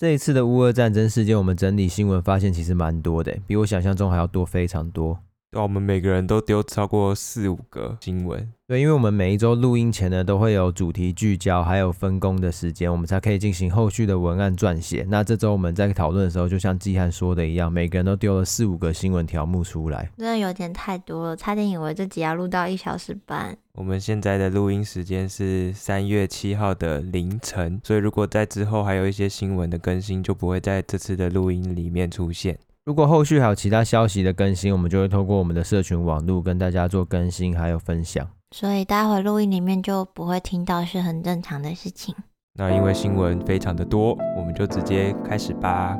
这一次的乌俄战争事件，我们整理新闻发现，其实蛮多的，比我想象中还要多非常多。对，我们每个人都丢超过四五个新闻。对，因为我们每一周录音前呢，都会有主题聚焦，还有分工的时间，我们才可以进行后续的文案撰写。那这周我们在讨论的时候，就像季汉说的一样，每个人都丢了四五个新闻条目出来，真的有点太多了，差点以为这集要录到一小时半。我们现在的录音时间是三月七号的凌晨，所以如果在之后还有一些新闻的更新，就不会在这次的录音里面出现。如果后续还有其他消息的更新，我们就会透过我们的社群网络跟大家做更新还有分享。所以待会录音里面就不会听到，是很正常的事情。那因为新闻非常的多，我们就直接开始吧。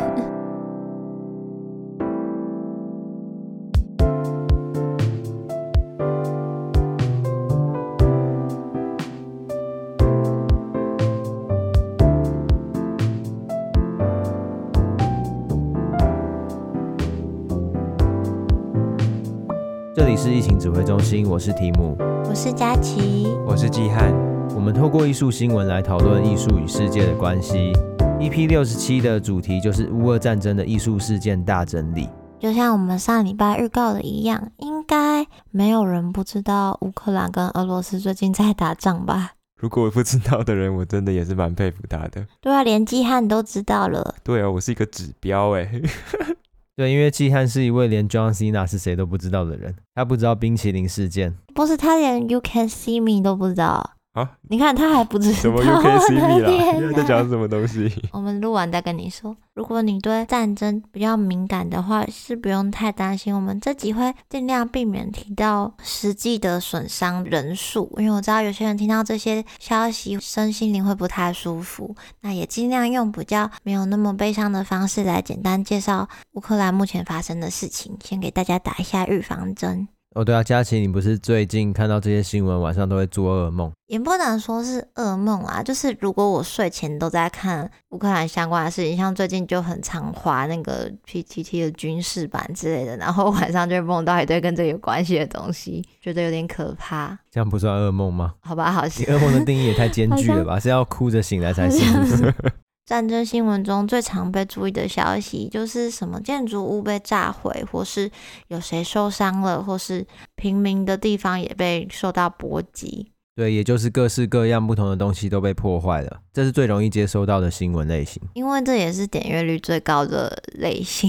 是疫情指挥中心，我是提姆，我是佳琪，我是季汉。我们透过艺术新闻来讨论艺术与世界的关系。EP 六十七的主题就是乌俄战争的艺术事件大整理。就像我们上礼拜预告的一样，应该没有人不知道乌克兰跟俄罗斯最近在打仗吧？如果不知道的人，我真的也是蛮佩服他的。对啊，连季汉都知道了。对啊，我是一个指标哎。对，因为季汉是一位连 John Cena 是谁都不知道的人，他不知道冰淇淋事件，不是他连 You Can See Me 都不知道。啊！你看他还不知道什么 U K C B 啦，你在讲什么东西？我们录完再跟你说。如果你对战争比较敏感的话，是不用太担心。我们这集会尽量避免提到实际的损伤人数，因为我知道有些人听到这些消息，身心灵会不太舒服。那也尽量用比较没有那么悲伤的方式来简单介绍乌克兰目前发生的事情，先给大家打一下预防针。哦，对啊，佳琪，你不是最近看到这些新闻，晚上都会做噩梦？也不能说是噩梦啊，就是如果我睡前都在看乌克兰相关的事情，像最近就很常滑那个 PTT 的军事版之类的，然后晚上就会梦到一堆跟这个有关系的东西，觉得有点可怕。这样不算噩梦吗？好吧，好像噩梦的定义也太艰巨了吧？是要哭着醒来才行。战争新闻中最常被注意的消息，就是什么建筑物被炸毁，或是有谁受伤了，或是平民的地方也被受到波及。对，也就是各式各样不同的东西都被破坏了，这是最容易接收到的新闻类型，因为这也是点阅率最高的类型。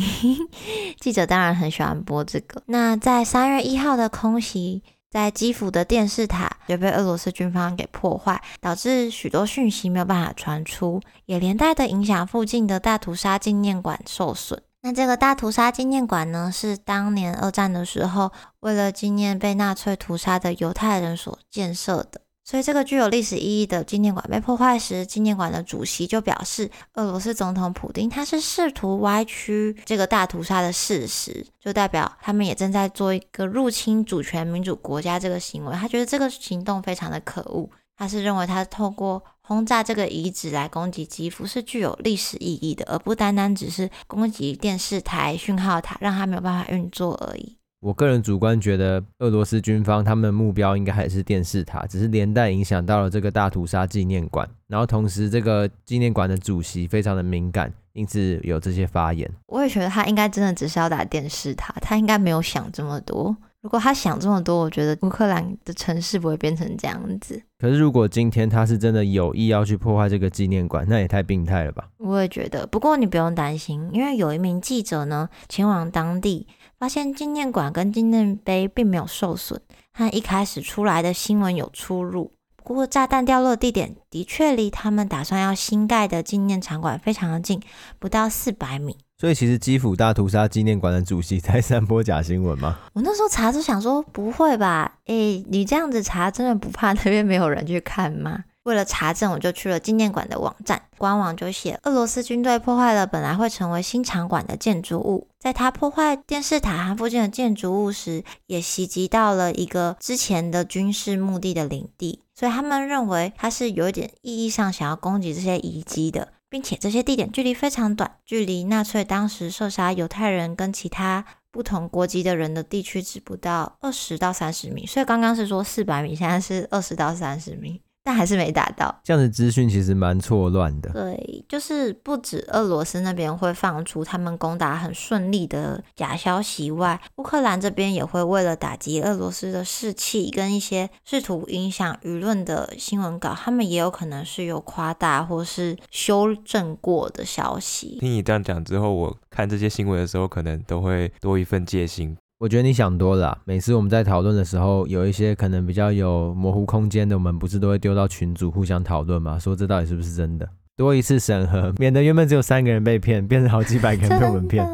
记者当然很喜欢播这个。那在三月一号的空袭。在基辅的电视塔也被俄罗斯军方给破坏，导致许多讯息没有办法传出，也连带的影响附近的大屠杀纪念馆受损。那这个大屠杀纪念馆呢，是当年二战的时候，为了纪念被纳粹屠杀的犹太人所建设的。所以，这个具有历史意义的纪念馆被破坏时，纪念馆的主席就表示，俄罗斯总统普丁他是试图歪曲这个大屠杀的事实，就代表他们也正在做一个入侵主权民主国家这个行为。他觉得这个行动非常的可恶，他是认为他透过轰炸这个遗址来攻击基辅是具有历史意义的，而不单单只是攻击电视台、讯号塔，让他没有办法运作而已。我个人主观觉得，俄罗斯军方他们的目标应该还是电视塔，只是连带影响到了这个大屠杀纪念馆。然后同时，这个纪念馆的主席非常的敏感，因此有这些发言。我也觉得他应该真的只是要打电视塔，他应该没有想这么多。如果他想这么多，我觉得乌克兰的城市不会变成这样子。可是如果今天他是真的有意要去破坏这个纪念馆，那也太病态了吧？我也觉得。不过你不用担心，因为有一名记者呢前往当地。发现纪念馆跟纪念碑并没有受损，和一开始出来的新闻有出入。不过，炸弹掉落的地点的确离他们打算要新盖的纪念场馆非常的近，不到四百米。所以，其实基辅大屠杀纪念馆的主席在散播假新闻吗？我那时候查就想说，不会吧？诶，你这样子查，真的不怕那边没有人去看吗？为了查证，我就去了纪念馆的网站，官网就写，俄罗斯军队破坏了本来会成为新场馆的建筑物，在他破坏电视塔和附近的建筑物时，也袭击到了一个之前的军事目的的领地，所以他们认为他是有一点意义上想要攻击这些遗迹的，并且这些地点距离非常短，距离纳粹当时射杀犹太人跟其他不同国籍的人的地区只不到二十到三十米，所以刚刚是说四百米，现在是二十到三十米。但还是没打到。这样的资讯其实蛮错乱的。对，就是不止俄罗斯那边会放出他们攻打很顺利的假消息外，乌克兰这边也会为了打击俄罗斯的士气跟一些试图影响舆论的新闻稿，他们也有可能是有夸大或是修正过的消息。听你这样讲之后，我看这些新闻的时候，可能都会多一份戒心。我觉得你想多了啊。每次我们在讨论的时候，有一些可能比较有模糊空间的，我们不是都会丢到群组互相讨论吗？说这到底是不是真的？多一次审核，免得原本只有三个人被骗，变成好几百个人被我们骗，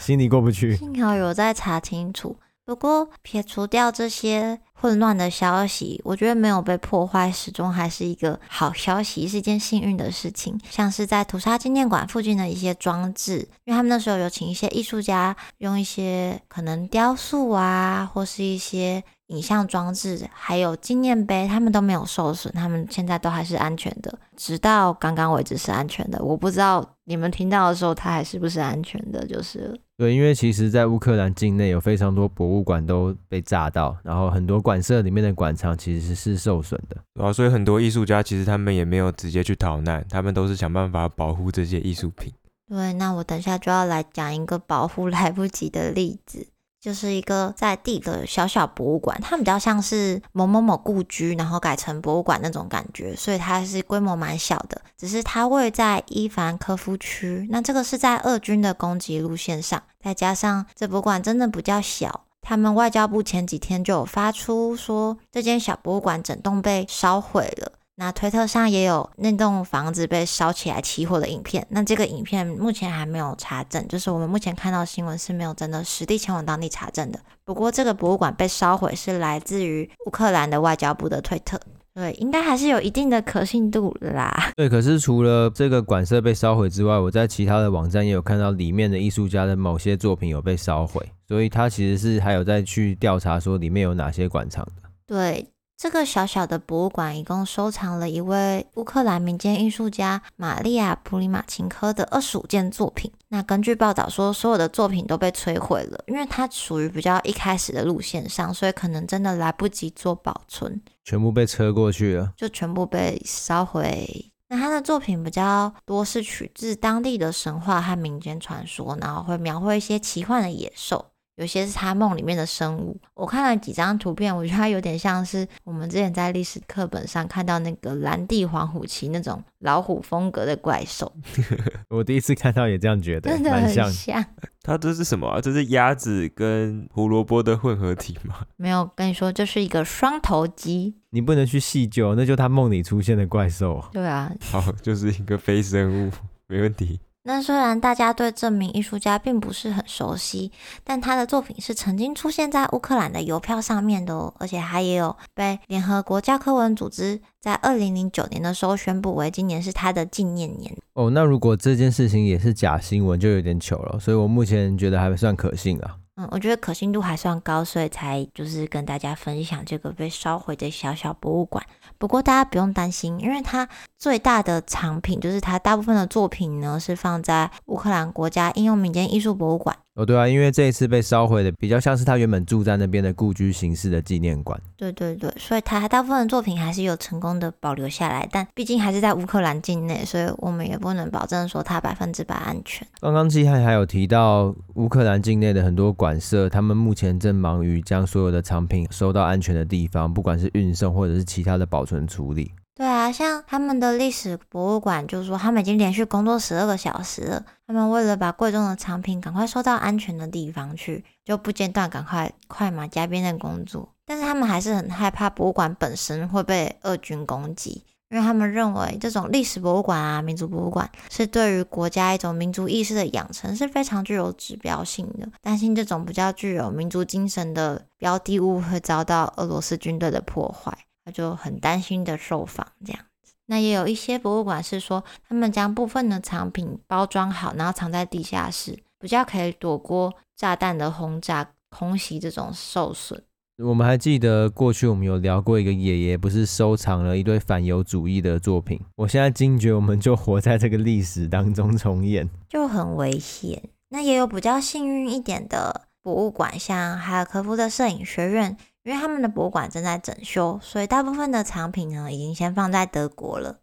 心里过不去。幸好有在查清楚。不过撇除掉这些混乱的消息，我觉得没有被破坏，始终还是一个好消息，是一件幸运的事情。像是在屠杀纪念馆附近的一些装置，因为他们那时候有请一些艺术家用一些可能雕塑啊，或是一些。影像装置还有纪念碑，他们都没有受损，他们现在都还是安全的，直到刚刚为止是安全的。我不知道你们听到的时候，它还是不是安全的，就是。对，因为其实，在乌克兰境内有非常多博物馆都被炸到，然后很多馆舍里面的馆藏其实是受损的。然后、啊，所以很多艺术家其实他们也没有直接去逃难，他们都是想办法保护这些艺术品。对，那我等下就要来讲一个保护来不及的例子。就是一个在地的小小博物馆，它比较像是某某某故居，然后改成博物馆那种感觉，所以它是规模蛮小的。只是它位在伊凡科夫区，那这个是在俄军的攻击路线上，再加上这博物馆真的比较小，他们外交部前几天就有发出说，这间小博物馆整栋被烧毁了。那推特上也有那栋房子被烧起来起火的影片，那这个影片目前还没有查证，就是我们目前看到新闻是没有真的实地前往当地查证的。不过这个博物馆被烧毁是来自于乌克兰的外交部的推特，对，应该还是有一定的可信度啦。对，可是除了这个馆舍被烧毁之外，我在其他的网站也有看到里面的艺术家的某些作品有被烧毁，所以他其实是还有在去调查说里面有哪些馆藏的。对。这个小小的博物馆一共收藏了一位乌克兰民间艺术家玛利亚·普里马琴科的二十五件作品。那根据报道说，所有的作品都被摧毁了，因为它属于比较一开始的路线上，所以可能真的来不及做保存，全部被车过去了，就全部被烧毁。那他的作品比较多是取自当地的神话和民间传说，然后会描绘一些奇幻的野兽。有些是他梦里面的生物，我看了几张图片，我觉得它有点像是我们之前在历史课本上看到那个蓝地黄虎旗那种老虎风格的怪兽。我第一次看到也这样觉得，真的很像。它这是什么啊？这是鸭子跟胡萝卜的混合体吗？没有，跟你说，这是一个双头鸡。你不能去细究，那就他梦里出现的怪兽。对啊，好，就是一个非生物，没问题。那虽然大家对这名艺术家并不是很熟悉，但他的作品是曾经出现在乌克兰的邮票上面的哦，而且他也有被联合国教科文组织在二零零九年的时候宣布为今年是他的纪念年。哦，那如果这件事情也是假新闻，就有点糗了，所以我目前觉得还算可信啊。嗯，我觉得可信度还算高，所以才就是跟大家分享这个被烧毁的小小博物馆。不过大家不用担心，因为它最大的藏品就是它大部分的作品呢是放在乌克兰国家应用民间艺术博物馆。哦，对啊，因为这一次被烧毁的比较像是他原本住在那边的故居形式的纪念馆。对对对，所以他大部分的作品还是有成功的保留下来，但毕竟还是在乌克兰境内，所以我们也不能保证说它百分之百安全。刚刚季汉还有提到乌克兰境内的很多馆舍，他们目前正忙于将所有的藏品收到安全的地方，不管是运送或者是其他的保存处理。对啊，像他们的历史博物馆，就是说他们已经连续工作十二个小时了。他们为了把贵重的藏品赶快收到安全的地方去，就不间断赶快快马加鞭的工作。但是他们还是很害怕博物馆本身会被俄军攻击，因为他们认为这种历史博物馆啊、民族博物馆是对于国家一种民族意识的养成是非常具有指标性的。担心这种比较具有民族精神的标的物会遭到俄罗斯军队的破坏。他就很担心的受访这样子，那也有一些博物馆是说，他们将部分的藏品包装好，然后藏在地下室，比较可以躲过炸弹的轰炸、空袭这种受损。我们还记得过去我们有聊过一个爷爷，不是收藏了一堆反犹主义的作品。我现在惊觉，我们就活在这个历史当中重演，就很危险。那也有比较幸运一点的博物馆，像哈尔科夫的摄影学院。因为他们的博物馆正在整修，所以大部分的藏品呢已经先放在德国了。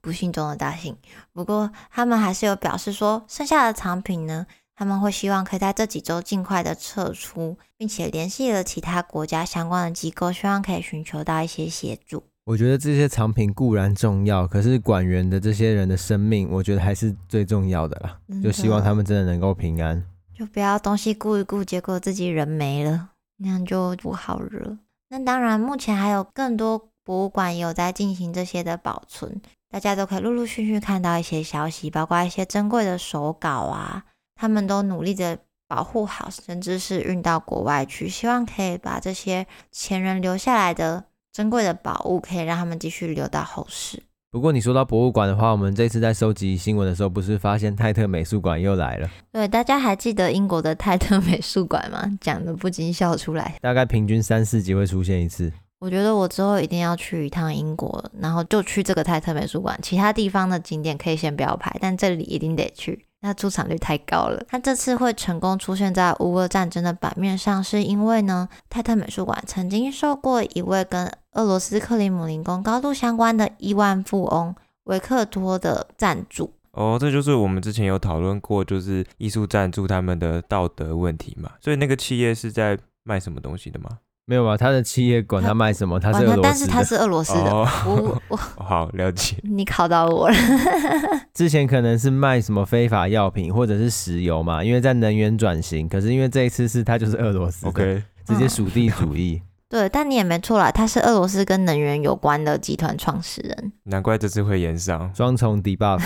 不幸中的大幸，不过他们还是有表示说，剩下的藏品呢，他们会希望可以在这几周尽快的撤出，并且联系了其他国家相关的机构，希望可以寻求到一些协助。我觉得这些藏品固然重要，可是馆员的这些人的生命，我觉得还是最重要的啦。就希望他们真的能够平安，就不要东西顾一顾，结果自己人没了，那样就不好惹。那当然，目前还有更多博物馆有在进行这些的保存。大家都可以陆陆续续看到一些消息，包括一些珍贵的手稿啊，他们都努力的保护好，甚至是运到国外去，希望可以把这些前人留下来的珍贵的宝物，可以让他们继续留到后世。不过你说到博物馆的话，我们这次在收集新闻的时候，不是发现泰特美术馆又来了？对，大家还记得英国的泰特美术馆吗？讲的不禁笑出来。大概平均三四集会出现一次。我觉得我之后一定要去一趟英国，然后就去这个泰特美术馆。其他地方的景点可以先不要排，但这里一定得去。那出场率太高了。它这次会成功出现在乌俄战争的版面上，是因为呢，泰特美术馆曾经受过一位跟俄罗斯克里姆林宫高度相关的亿万富翁维克多的赞助。哦，这就是我们之前有讨论过，就是艺术赞助他们的道德问题嘛。所以那个企业是在卖什么东西的吗？没有吧？他的企业管他卖什么，他，是俄罗斯的，但是他是俄罗斯的。哦、我我 好了解。你考到我了。之前可能是卖什么非法药品或者是石油嘛，因为在能源转型。可是因为这一次是他就是俄罗斯，OK，直接属地主义。嗯、对，但你也没错啦，他是俄罗斯跟能源有关的集团创始人。难怪这次会炎上双重 debuff。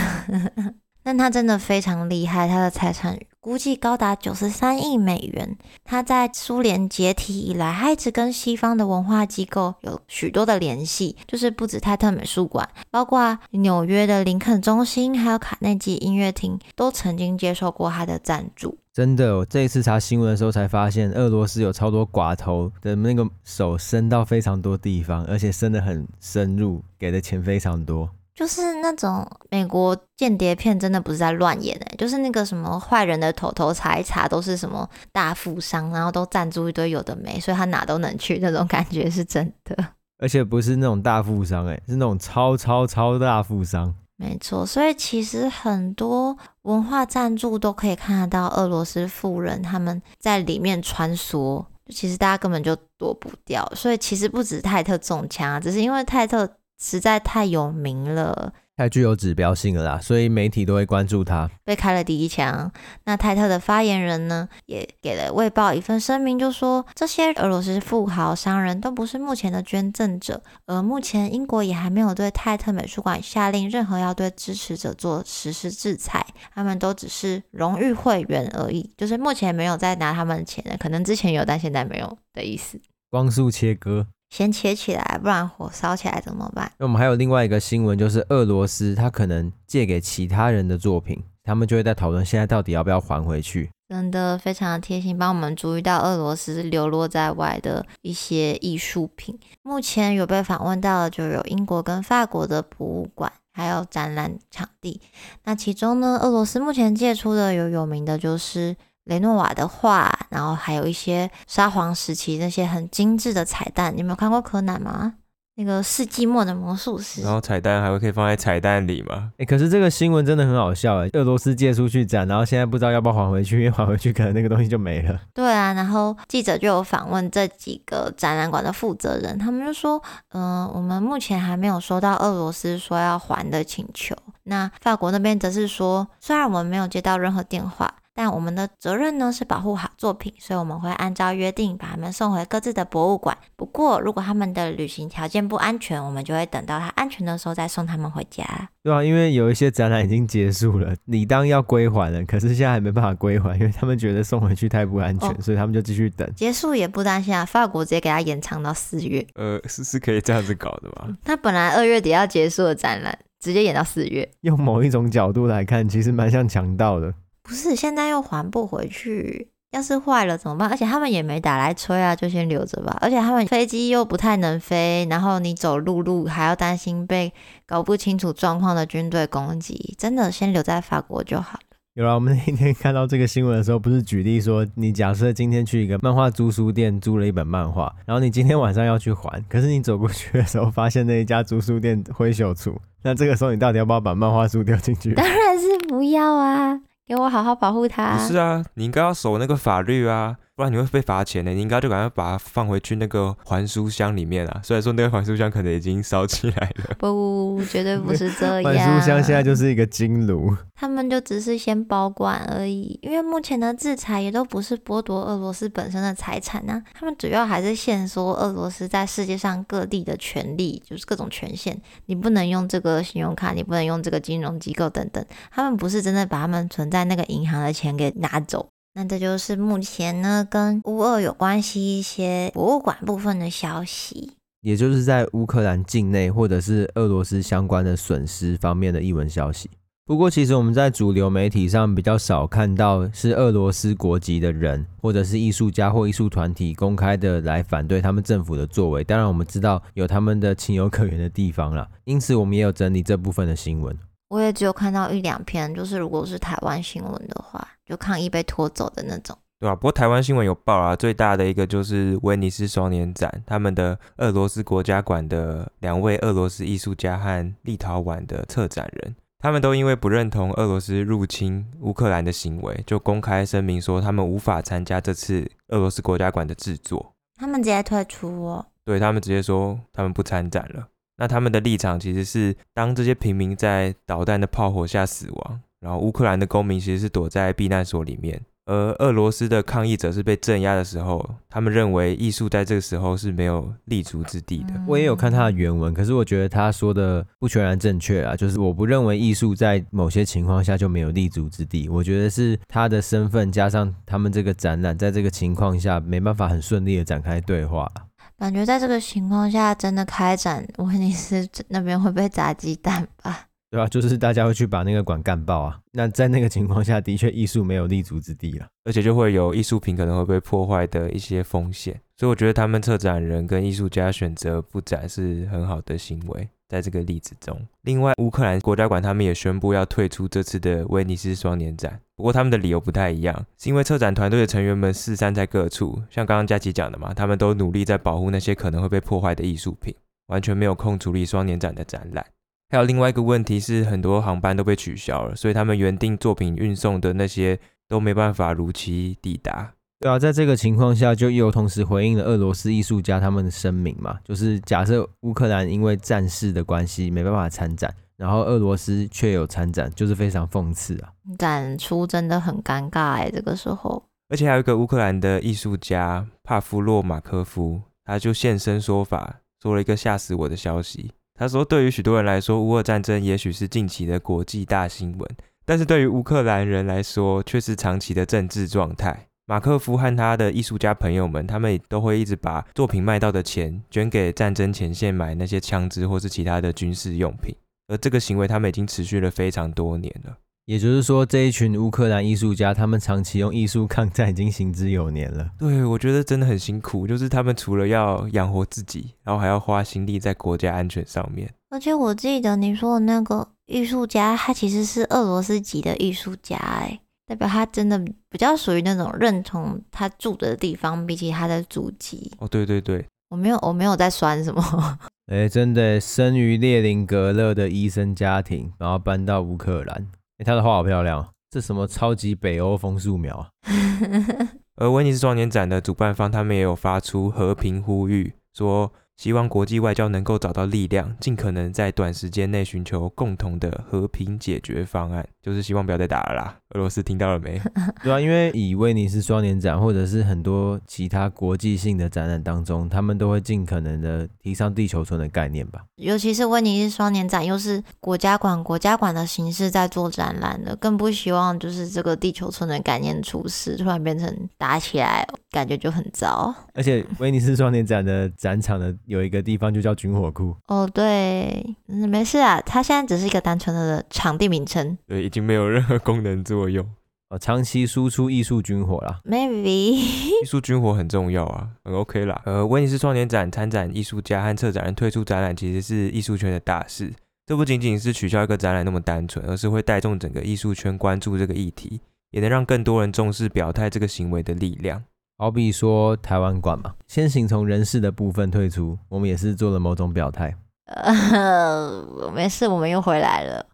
但他真的非常厉害，他的财产估计高达九十三亿美元。他在苏联解体以来，他一直跟西方的文化机构有许多的联系，就是不止泰特美术馆，包括纽约的林肯中心，还有卡内基音乐厅，都曾经接受过他的赞助。真的，我这一次查新闻的时候才发现，俄罗斯有超多寡头的那个手伸到非常多地方，而且伸得很深入，给的钱非常多。就是那种美国间谍片，真的不是在乱演哎，就是那个什么坏人的头头查一查，都是什么大富商，然后都赞助一堆有的没，所以他哪都能去，那种感觉是真的。而且不是那种大富商哎，是那种超超超大富商。没错，所以其实很多文化赞助都可以看得到俄罗斯富人他们在里面穿梭，其实大家根本就躲不掉。所以其实不止泰特中枪啊，只是因为泰特。实在太有名了，太具有指标性了啦，所以媒体都会关注他。被开了第一枪，那泰特的发言人呢，也给了《卫报》一份声明，就说这些俄罗斯富豪商人都不是目前的捐赠者，而目前英国也还没有对泰特美术馆下令任何要对支持者做实施制裁，他们都只是荣誉会员而已，就是目前没有在拿他们的钱的，可能之前有，但现在没有的意思。光速切割。先切起来，不然火烧起来怎么办？那我们还有另外一个新闻，就是俄罗斯他可能借给其他人的作品，他们就会在讨论现在到底要不要还回去。真的非常的贴心，帮我们注意到俄罗斯流落在外的一些艺术品。目前有被访问到的就有英国跟法国的博物馆，还有展览场地。那其中呢，俄罗斯目前借出的有有名的就是。雷诺瓦的画，然后还有一些沙皇时期那些很精致的彩蛋，你有没有看过柯南吗？那个世纪末的魔术师，然后彩蛋还会可以放在彩蛋里吗？哎，可是这个新闻真的很好笑哎，俄罗斯借出去展，然后现在不知道要不要还回去，因为还回去可能那个东西就没了。对啊，然后记者就有访问这几个展览馆的负责人，他们就说，嗯、呃，我们目前还没有收到俄罗斯说要还的请求。那法国那边则是说，虽然我们没有接到任何电话。但我们的责任呢，是保护好作品，所以我们会按照约定把他们送回各自的博物馆。不过，如果他们的旅行条件不安全，我们就会等到他安全的时候再送他们回家。对啊，因为有一些展览已经结束了，你当要归还了，可是现在还没办法归还，因为他们觉得送回去太不安全，哦、所以他们就继续等。结束也不担心啊，法国直接给他延长到四月。呃，是是可以这样子搞的吗？他本来二月底要结束的展览，直接延到四月。用某一种角度来看，其实蛮像强盗的。不是，现在又还不回去，要是坏了怎么办？而且他们也没打来催啊，就先留着吧。而且他们飞机又不太能飞，然后你走陆路还要担心被搞不清楚状况的军队攻击，真的先留在法国就好了。有了，我们那天 看到这个新闻的时候，不是举例说，你假设今天去一个漫画租书店租了一本漫画，然后你今天晚上要去还，可是你走过去的时候，发现那一家租书店灰熊处，那这个时候你到底要不要把漫画书丢进去？当然是不要啊，给我好好保护它。不是啊，你应该要守那个法律啊。不然你会被罚钱的，你应该就赶快把它放回去那个还书箱里面啊。虽然说那个还书箱可能已经烧起来了，不，绝对不是这样。还书箱现在就是一个金炉，他们就只是先保管而已。因为目前的制裁也都不是剥夺俄罗斯本身的财产呐，他们主要还是限缩俄罗斯在世界上各地的权利，就是各种权限。你不能用这个信用卡，你不能用这个金融机构等等。他们不是真的把他们存在那个银行的钱给拿走。那这就是目前呢，跟乌俄有关系一些博物馆部分的消息，也就是在乌克兰境内或者是俄罗斯相关的损失方面的译文消息。不过，其实我们在主流媒体上比较少看到是俄罗斯国籍的人，或者是艺术家或艺术团体公开的来反对他们政府的作为。当然，我们知道有他们的情有可原的地方啦，因此我们也有整理这部分的新闻。我也只有看到一两篇，就是如果是台湾新闻的话，就抗议被拖走的那种，对、啊？不过台湾新闻有报啊，最大的一个就是威尼斯双年展，他们的俄罗斯国家馆的两位俄罗斯艺术家和立陶宛的策展人，他们都因为不认同俄罗斯入侵乌克兰的行为，就公开声明说他们无法参加这次俄罗斯国家馆的制作，他们直接退出哦，对，他们直接说他们不参展了。那他们的立场其实是，当这些平民在导弹的炮火下死亡，然后乌克兰的公民其实是躲在避难所里面，而俄罗斯的抗议者是被镇压的时候，他们认为艺术在这个时候是没有立足之地的。我也有看他的原文，可是我觉得他说的不全然正确啊，就是我不认为艺术在某些情况下就没有立足之地，我觉得是他的身份加上他们这个展览，在这个情况下没办法很顺利的展开对话。感觉在这个情况下，真的开展威尼斯那边会被砸鸡蛋吧？对啊，就是大家会去把那个馆干爆啊。那在那个情况下的确艺术没有立足之地了，而且就会有艺术品可能会被破坏的一些风险。所以我觉得他们策展人跟艺术家选择不展是很好的行为。在这个例子中，另外乌克兰国家馆他们也宣布要退出这次的威尼斯双年展。不过他们的理由不太一样，是因为策展团队的成员们四散在各处，像刚刚佳琪讲的嘛，他们都努力在保护那些可能会被破坏的艺术品，完全没有空处理双年展的展览。还有另外一个问题是，很多航班都被取消了，所以他们原定作品运送的那些都没办法如期抵达。对啊，在这个情况下，就又同时回应了俄罗斯艺术家他们的声明嘛，就是假设乌克兰因为战事的关系没办法参展，然后俄罗斯却有参展，就是非常讽刺啊。展出真的很尴尬哎，这个时候。而且还有一个乌克兰的艺术家帕夫洛马科夫，他就现身说法，说了一个吓死我的消息。他说，对于许多人来说，乌俄战争也许是近期的国际大新闻，但是对于乌克兰人来说，却是长期的政治状态。马克夫和他的艺术家朋友们，他们也都会一直把作品卖到的钱捐给战争前线，买那些枪支或是其他的军事用品。而这个行为，他们已经持续了非常多年了。也就是说，这一群乌克兰艺术家，他们长期用艺术抗战，已经行之有年了。对，我觉得真的很辛苦，就是他们除了要养活自己，然后还要花心力在国家安全上面。而且我记得你说的那个艺术家，他其实是俄罗斯籍的艺术家，哎。代表他真的比较属于那种认同他住的地方，比起他的祖籍。哦，对对对，我没有，我没有在酸什么。哎、欸，真的，生于列宁格勒的医生家庭，然后搬到乌克兰。哎、欸，他的画好漂亮，这什么超级北欧风素描啊！而威尼斯双年展的主办方，他们也有发出和平呼吁，说。希望国际外交能够找到力量，尽可能在短时间内寻求共同的和平解决方案，就是希望不要再打了啦。俄罗斯听到了没？对啊，因为以威尼斯双年展或者是很多其他国际性的展览当中，他们都会尽可能的提倡地球村的概念吧。尤其是威尼斯双年展，又是国家馆国家馆的形式在做展览的，更不希望就是这个地球村的概念出事，突然变成打起来，感觉就很糟。而且威尼斯双年展的展场的。有一个地方就叫军火库哦，对，嗯，没事啊，它现在只是一个单纯的场地名称，对，已经没有任何功能作用哦，长期输出艺术军火啦，maybe 艺术军火很重要啊，很 OK 啦。呃，威尼斯双年展参展艺术家和策展人退出展览，其实是艺术圈的大事。这不仅仅是取消一个展览那么单纯，而是会带动整个艺术圈关注这个议题，也能让更多人重视表态这个行为的力量。好比说台湾馆嘛，先行从人事的部分退出，我们也是做了某种表态。呃，没事，我们又回来了。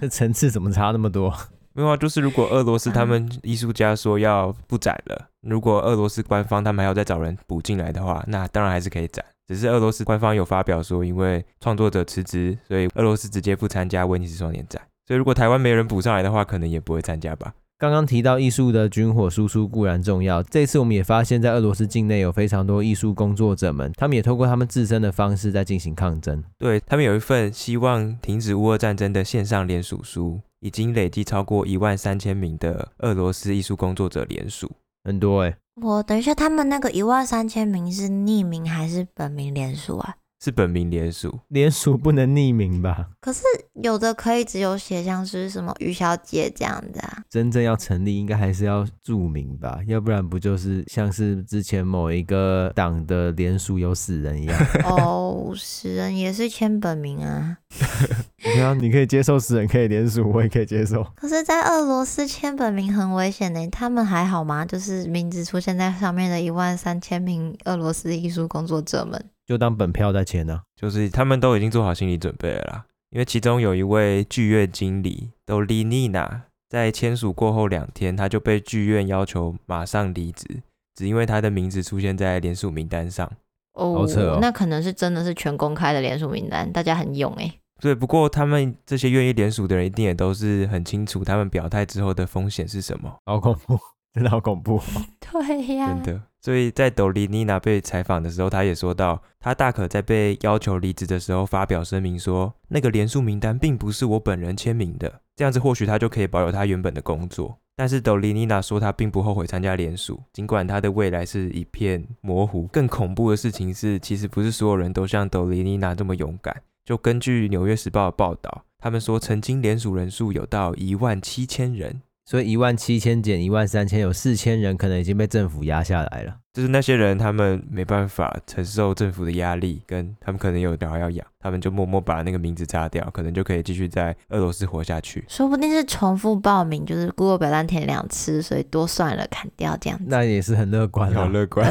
这 层次怎么差那么多？没有啊，就是如果俄罗斯他们艺术家说要不展了，如果俄罗斯官方他们还要再找人补进来的话，那当然还是可以展。只是俄罗斯官方有发表说，因为创作者辞职，所以俄罗斯直接不参加威尼斯双年展。所以如果台湾没人补上来的话，可能也不会参加吧。刚刚提到艺术的军火输出固然重要，这次我们也发现，在俄罗斯境内有非常多艺术工作者们，他们也透过他们自身的方式在进行抗争。对，他们有一份希望停止乌俄战争的线上联署书，已经累计超过一万三千名的俄罗斯艺术工作者联署，很多哎、欸。我等一下，他们那个一万三千名是匿名还是本名联署啊？是本名联署，联署不能匿名吧？可是有的可以只有写像是什么于小姐这样子啊。真正要成立，应该还是要注明吧？要不然不就是像是之前某一个党的联署有死人一样？哦，死人也是签本名啊。对啊，你可以接受死人可以联署，我也可以接受。可是，在俄罗斯签本名很危险呢。他们还好吗？就是名字出现在上面的一万三千名俄罗斯艺术工作者们。就当本票在签呢，就是他们都已经做好心理准备了啦。因为其中有一位剧院经理都丽妮娜，在签署过后两天，他就被剧院要求马上离职，只因为他的名字出现在联署名单上。哦，好扯哦，那可能是真的是全公开的联署名单，大家很勇哎。对，不过他们这些愿意联署的人，一定也都是很清楚他们表态之后的风险是什么。好恐怖，真的好恐怖。对呀，真的。所以在朵莉妮娜被采访的时候，她也说到，她大可在被要求离职的时候发表声明说，那个联署名单并不是我本人签名的，这样子或许她就可以保有她原本的工作。但是朵莉妮娜说她并不后悔参加联署，尽管她的未来是一片模糊。更恐怖的事情是，其实不是所有人都像朵莉妮娜这么勇敢。就根据《纽约时报》的报道，他们说曾经联署人数有到一万七千人。所以一万七千减一万三千，有四千人可能已经被政府压下来了。就是那些人，他们没办法承受政府的压力，跟他们可能有小孩要养，他们就默默把那个名字擦掉，可能就可以继续在俄罗斯活下去。说不定是重复报名，就是 Google 表单填两次，所以多算了，砍掉这样子。那也是很乐观，好乐观。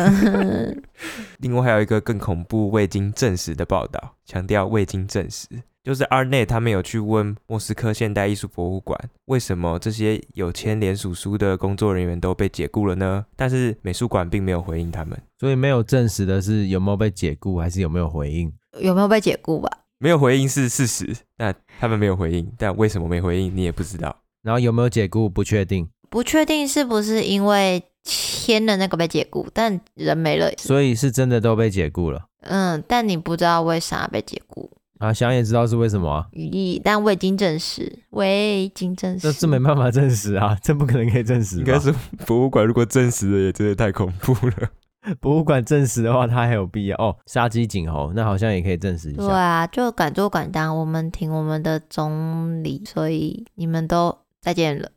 另外还有一个更恐怖、未经证实的报道，强调未经证实。就是 Artnet 他们有去问莫斯科现代艺术博物馆，为什么这些有签联署书的工作人员都被解雇了呢？但是美术馆并没有回应他们，所以没有证实的是有没有被解雇，还是有没有回应？有没有被解雇吧？没有回应是事实，但他们没有回应，但为什么没回应你也不知道。然后有没有解雇不确定，不确定是不是因为签的那个被解雇，但人没了，所以是真的都被解雇了。嗯，但你不知道为啥被解雇。啊，想也知道是为什么啊，语义，但未经证实，未经证实，这是没办法证实啊，这不可能可以证实。应该是博物馆如果证实了，也真的太恐怖了。博物馆证实的话，它还有必要哦。杀鸡儆猴，那好像也可以证实一下。对啊，就敢做敢当，我们挺我们的总理，所以你们都再见了。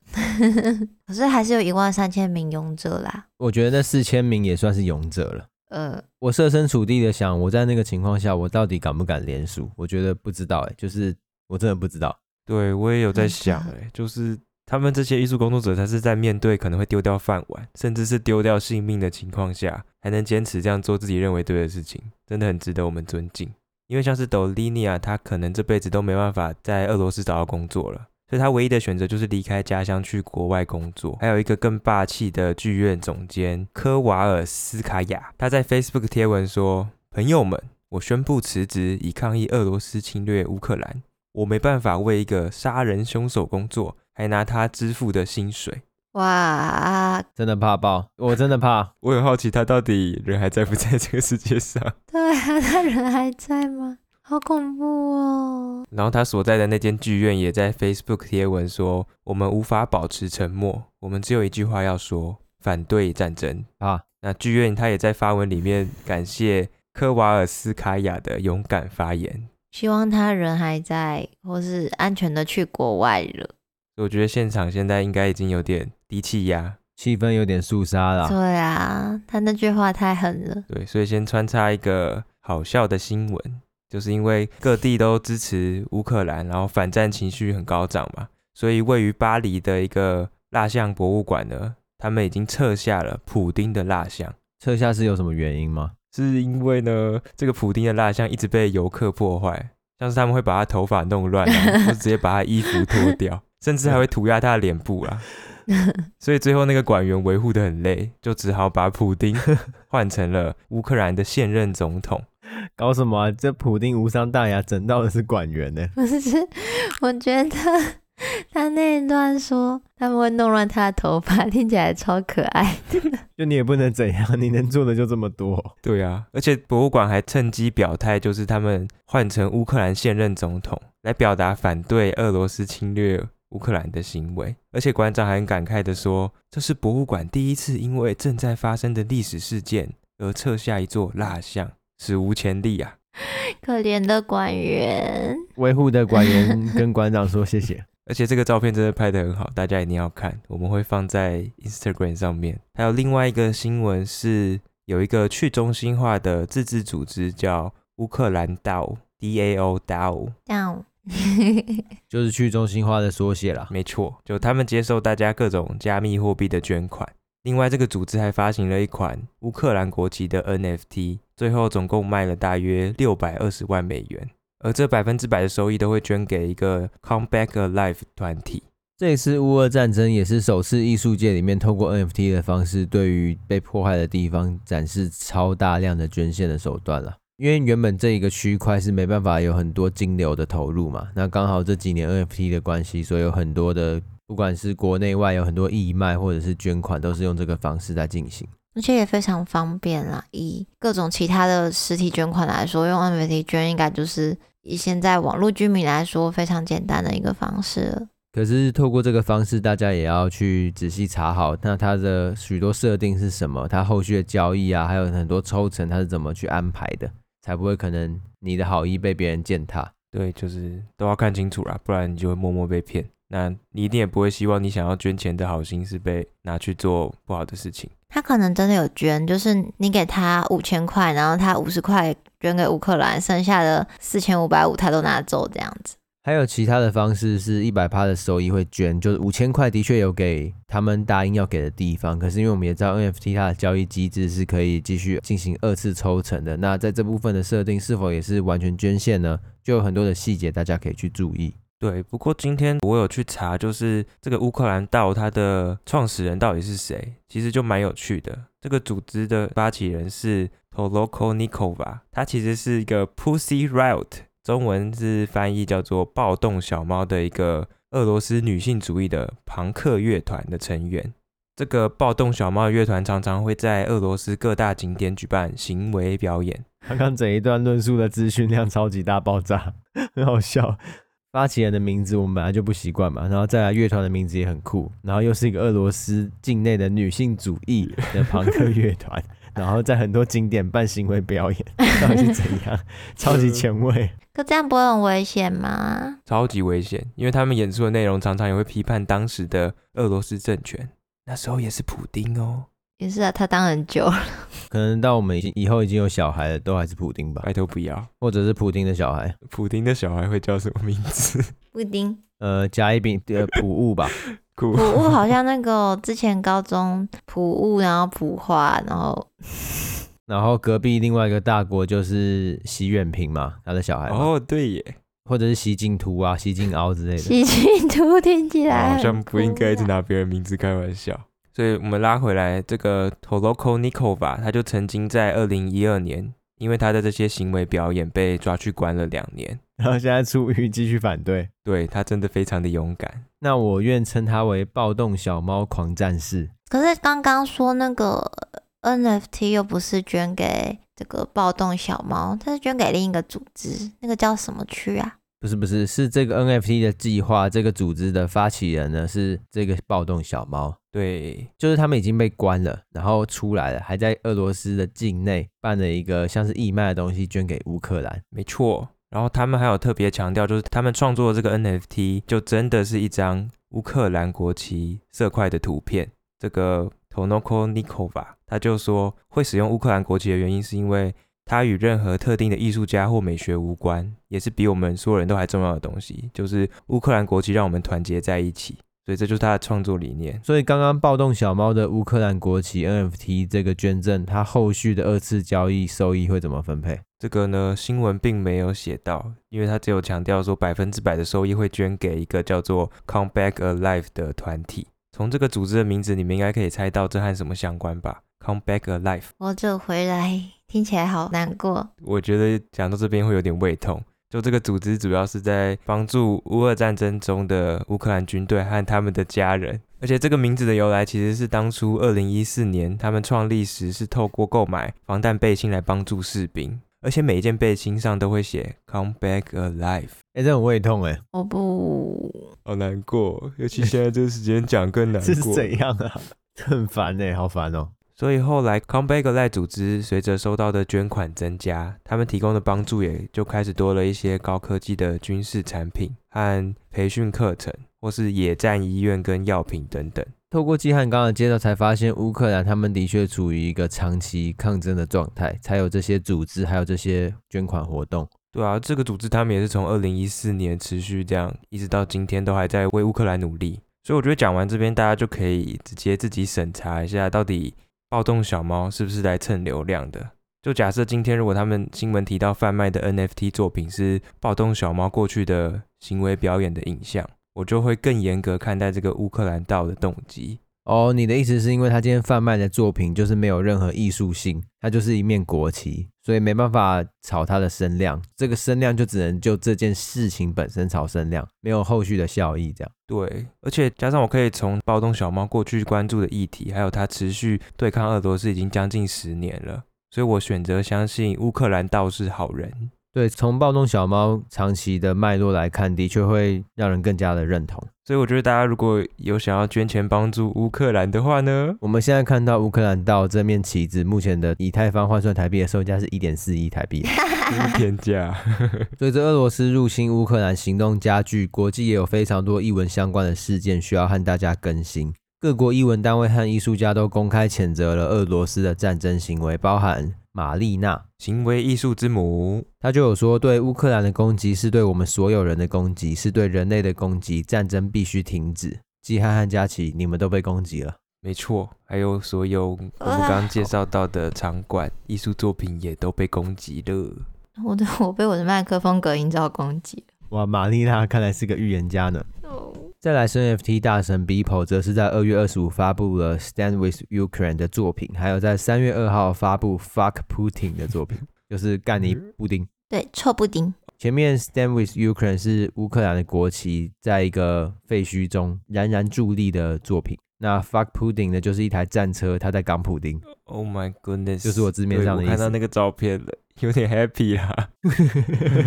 可是还是有一万三千名勇者啦。我觉得那四千名也算是勇者了。呃，我设身处地的想，我在那个情况下，我到底敢不敢连署？我觉得不知道、欸，哎，就是我真的不知道。对，我也有在想、欸，哎，就是他们这些艺术工作者，他是在面对可能会丢掉饭碗，甚至是丢掉性命的情况下，还能坚持这样做自己认为对的事情，真的很值得我们尊敬。因为像是朵莉妮娜，他可能这辈子都没办法在俄罗斯找到工作了。所以他唯一的选择就是离开家乡去国外工作。还有一个更霸气的剧院总监科瓦尔斯卡娅，他在 Facebook 贴文说：“朋友们，我宣布辞职，以抗议俄罗斯侵略乌克兰。我没办法为一个杀人凶手工作，还拿他支付的薪水。”哇，真的怕爆！我真的怕。我很好奇，他到底人还在不在这个世界上？对啊，他人还在吗？好恐怖哦！然后他所在的那间剧院也在 Facebook 贴文说：“我们无法保持沉默，我们只有一句话要说：反对战争啊！”那剧院他也在发文里面感谢科瓦尔斯卡娅的勇敢发言，希望他人还在，或是安全的去国外了。我觉得现场现在应该已经有点低气压，气氛有点肃杀了。对啊，他那句话太狠了。对，所以先穿插一个好笑的新闻。就是因为各地都支持乌克兰，然后反战情绪很高涨嘛，所以位于巴黎的一个蜡像博物馆呢，他们已经撤下了普丁的蜡像。撤下是有什么原因吗？是因为呢，这个普丁的蜡像一直被游客破坏，像是他们会把他头发弄乱啊，或直接把他衣服脱掉，甚至还会涂鸦他的脸部啊。所以最后那个馆员维护得很累，就只好把普丁 换成了乌克兰的现任总统。搞什么啊？这普丁无伤大雅，整到的是馆员呢？不是，我觉得 他那一段说他们会弄乱他的头发，听起来超可爱的。就你也不能怎样，你能做的就这么多。对啊，而且博物馆还趁机表态，就是他们换成乌克兰现任总统，来表达反对俄罗斯侵略。乌克兰的行为，而且馆长还很感慨地说：“这是博物馆第一次因为正在发生的历史事件而撤下一座蜡像，史无前例啊！” 可怜的管员，维护的管员跟馆长说谢谢。而且这个照片真的拍得很好，大家一定要看，我们会放在 Instagram 上面。还有另外一个新闻是，有一个去中心化的自治组织叫乌克兰 DAO，DAO DAO。就是去中心化的缩写啦，没错，就他们接受大家各种加密货币的捐款。另外，这个组织还发行了一款乌克兰国旗的 NFT，最后总共卖了大约六百二十万美元，而这百分之百的收益都会捐给一个 Come Back Alive 团体。这一次乌俄战争也是首次艺术界里面透过 NFT 的方式，对于被破坏的地方展示超大量的捐献的手段了。因为原本这一个区块是没办法有很多金流的投入嘛，那刚好这几年 NFT 的关系，所以有很多的不管是国内外有很多义卖或者是捐款，都是用这个方式在进行，而且也非常方便啦。以各种其他的实体捐款来说，用 NFT 捐应该就是以现在网络居民来说非常简单的一个方式了。可是透过这个方式，大家也要去仔细查好，那它的许多设定是什么，它后续的交易啊，还有很多抽成，它是怎么去安排的。才不会可能你的好意被别人践踏，对，就是都要看清楚啦，不然你就会默默被骗。那你一定也不会希望你想要捐钱的好心是被拿去做不好的事情。他可能真的有捐，就是你给他五千块，然后他五十块捐给乌克兰，剩下的四千五百五他都拿走这样子。还有其他的方式是一百趴的收益会捐，就是五千块的确有给他们答应要给的地方，可是因为我们也知道 NFT 它的交易机制是可以继续进行二次抽成的，那在这部分的设定是否也是完全捐献呢？就有很多的细节大家可以去注意。对，不过今天我有去查，就是这个乌克兰道它的创始人到底是谁，其实就蛮有趣的。这个组织的发起人是 Tolokonikova，他其实是一个 Pussy Riot。中文是翻译叫做“暴动小猫”的一个俄罗斯女性主义的朋克乐团的成员。这个“暴动小猫”乐团常常会在俄罗斯各大景点举办行为表演。刚刚整一段论述的资讯量超级大爆炸，很好笑。发起人的名字我们本来就不习惯嘛，然后再来乐团的名字也很酷，然后又是一个俄罗斯境内的女性主义的朋克乐团。然后在很多景点办行为表演，到底是怎样？超级前卫。可这样不会很危险吗？超级危险，因为他们演出的内容常常也会批判当时的俄罗斯政权。那时候也是普丁哦。也是啊，他当很久了。可能到我们已经以后已经有小孩了，都还是普丁吧？拜托不要，或者是普丁的小孩。普丁的小孩会叫什么名字？布丁。呃，甲乙丙呃 普物吧。普物好像那个之前高中普物，然后普化，然后然后隔壁另外一个大国就是习远平嘛，他的小孩哦，对耶，或者是习近图啊、习近凹之类的。习近图听起来好像不应该一直拿别人名字开玩笑。所以我们拉回来，这个 Tolokonikova 他就曾经在二零一二年，因为他的这些行为表演被抓去关了两年。然后现在出狱继续反对，对，他真的非常的勇敢。那我愿称他为暴动小猫狂战士。可是刚刚说那个 NFT 又不是捐给这个暴动小猫，它是捐给另一个组织，那个叫什么区啊？不是不是，是这个 NFT 的计划，这个组织的发起人呢是这个暴动小猫。对，就是他们已经被关了，然后出来了，还在俄罗斯的境内办了一个像是义卖的东西，捐给乌克兰。没错。然后他们还有特别强调，就是他们创作这个 NFT 就真的是一张乌克兰国旗色块的图片。这个 Tonoko Nikova 他就说会使用乌克兰国旗的原因，是因为它与任何特定的艺术家或美学无关，也是比我们所有人都还重要的东西。就是乌克兰国旗让我们团结在一起，所以这就是他的创作理念。所以刚刚暴动小猫的乌克兰国旗 NFT 这个捐赠，它后续的二次交易收益会怎么分配？这个呢，新闻并没有写到，因为他只有强调说百分之百的收益会捐给一个叫做 Come Back Alive 的团体。从这个组织的名字，你们应该可以猜到这和什么相关吧？Come Back Alive，活着回来，听起来好难过。我觉得讲到这边会有点胃痛。就这个组织主要是在帮助乌俄战争中的乌克兰军队和他们的家人，而且这个名字的由来其实是当初二零一四年他们创立时是透过购买防弹背心来帮助士兵。而且每一件背心上都会写 “Come back alive”，哎、欸，这很胃痛哎！我不，好难过，尤其现在这个时间讲更难过。这 是怎样啊？很烦哎，好烦哦。所以后来 “Come back alive” 组织随着收到的捐款增加，他们提供的帮助也就开始多了一些高科技的军事产品和培训课程，或是野战医院跟药品等等。透过季汉刚刚的介绍，才发现乌克兰他们的确处于一个长期抗争的状态，才有这些组织，还有这些捐款活动。对啊，这个组织他们也是从二零一四年持续这样，一直到今天都还在为乌克兰努力。所以我觉得讲完这边，大家就可以直接自己审查一下，到底暴动小猫是不是来蹭流量的。就假设今天如果他们新闻提到贩卖的 NFT 作品是暴动小猫过去的行为表演的影像。我就会更严格看待这个乌克兰道的动机。哦，你的意思是因为他今天贩卖的作品就是没有任何艺术性，它就是一面国旗，所以没办法炒它的声量。这个声量就只能就这件事情本身炒声量，没有后续的效益。这样对，而且加上我可以从暴动小猫过去关注的议题，还有它持续对抗俄罗斯已经将近十年了，所以我选择相信乌克兰道是好人。对，从暴动小猫长期的脉络来看，的确会让人更加的认同。所以我觉得大家如果有想要捐钱帮助乌克兰的话呢，我们现在看到乌克兰到这面旗子，目前的以太坊换算台币的售价是一点四亿台币，天价。随着俄罗斯入侵乌克兰行动加剧，国际也有非常多艺文相关的事件需要和大家更新。各国艺文单位和艺术家都公开谴责了俄罗斯的战争行为，包含。玛丽娜，行为艺术之母，她就有说，对乌克兰的攻击是对我们所有人的攻击，是对人类的攻击，战争必须停止。季汉和佳琪，你们都被攻击了，没错，还有所有我们刚刚介绍到的场馆、艺术作品也都被攻击了。我的，我被我的麦克风隔音罩攻击。哇，玛丽娜看来是个预言家呢。再来是 NFT 大神 Beeple，则是在二月二十五发布了 Stand with Ukraine 的作品，还有在三月二号发布 Fuck Putin 的作品，就是干你布丁。对，臭布丁。前面 Stand with Ukraine 是乌克兰的国旗在一个废墟中冉冉伫立的作品，那 Fuck Putin 呢，就是一台战车，它在港普丁。Oh my goodness，就是我字面上的意思。我看到那个照片了。有点 happy 啦！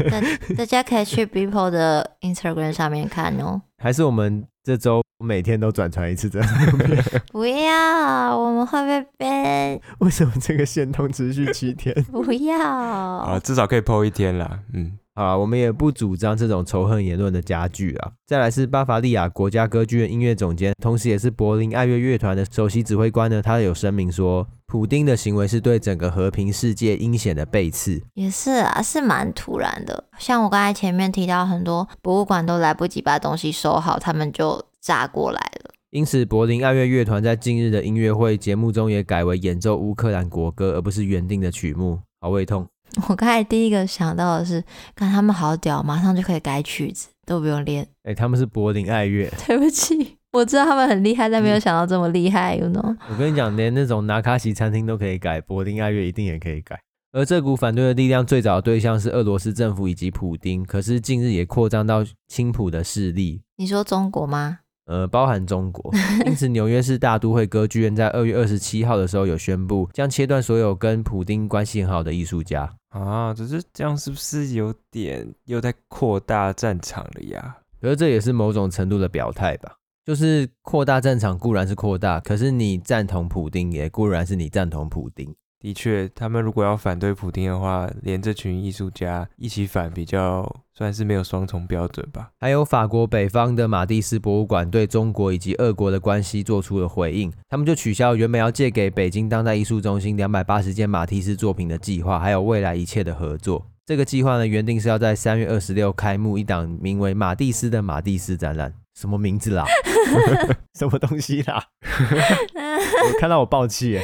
大大家可以去 People 的 Instagram 上面看哦。还是我们这周每天都转传一次这样？不要，我们会被 ban。为什么这个限通持续七天？不要。啊，至少可以 po 一天啦。嗯。啊，我们也不主张这种仇恨言论的加剧啊。再来是巴伐利亚国家歌剧院音乐总监，同时也是柏林爱乐乐团的首席指挥官呢。他有声明说，普丁的行为是对整个和平世界阴险的背刺。也是啊，是蛮突然的。像我刚才前面提到，很多博物馆都来不及把东西收好，他们就炸过来了。因此，柏林爱乐乐团在近日的音乐会节目中也改为演奏乌克兰国歌，而不是原定的曲目。好胃痛。我刚才第一个想到的是，看他们好屌，马上就可以改曲子，都不用练。哎、欸，他们是柏林爱乐。对不起，我知道他们很厉害，但没有想到这么厉害，you know？我跟你讲，连那种拿卡西餐厅都可以改，柏林爱乐一定也可以改。而这股反对的力量最早的对象是俄罗斯政府以及普丁，可是近日也扩张到青浦的势力。你说中国吗？呃，包含中国，因此纽约市大都会歌剧院在二月二十七号的时候有宣布，将切断所有跟普丁关系很好的艺术家啊。只是这样是不是有点又在扩大战场了呀？可是这也是某种程度的表态吧，就是扩大战场固然是扩大，可是你赞同普丁也固然是你赞同普丁。的确，他们如果要反对普丁的话，连这群艺术家一起反，比较算是没有双重标准吧。还有法国北方的马蒂斯博物馆对中国以及俄国的关系做出了回应，他们就取消原本要借给北京当代艺术中心两百八十件马蒂斯作品的计划，还有未来一切的合作。这个计划呢，原定是要在三月二十六开幕一档名为《马蒂斯的马蒂斯》展览。什么名字啦？什么东西啦？我看到我爆气耶！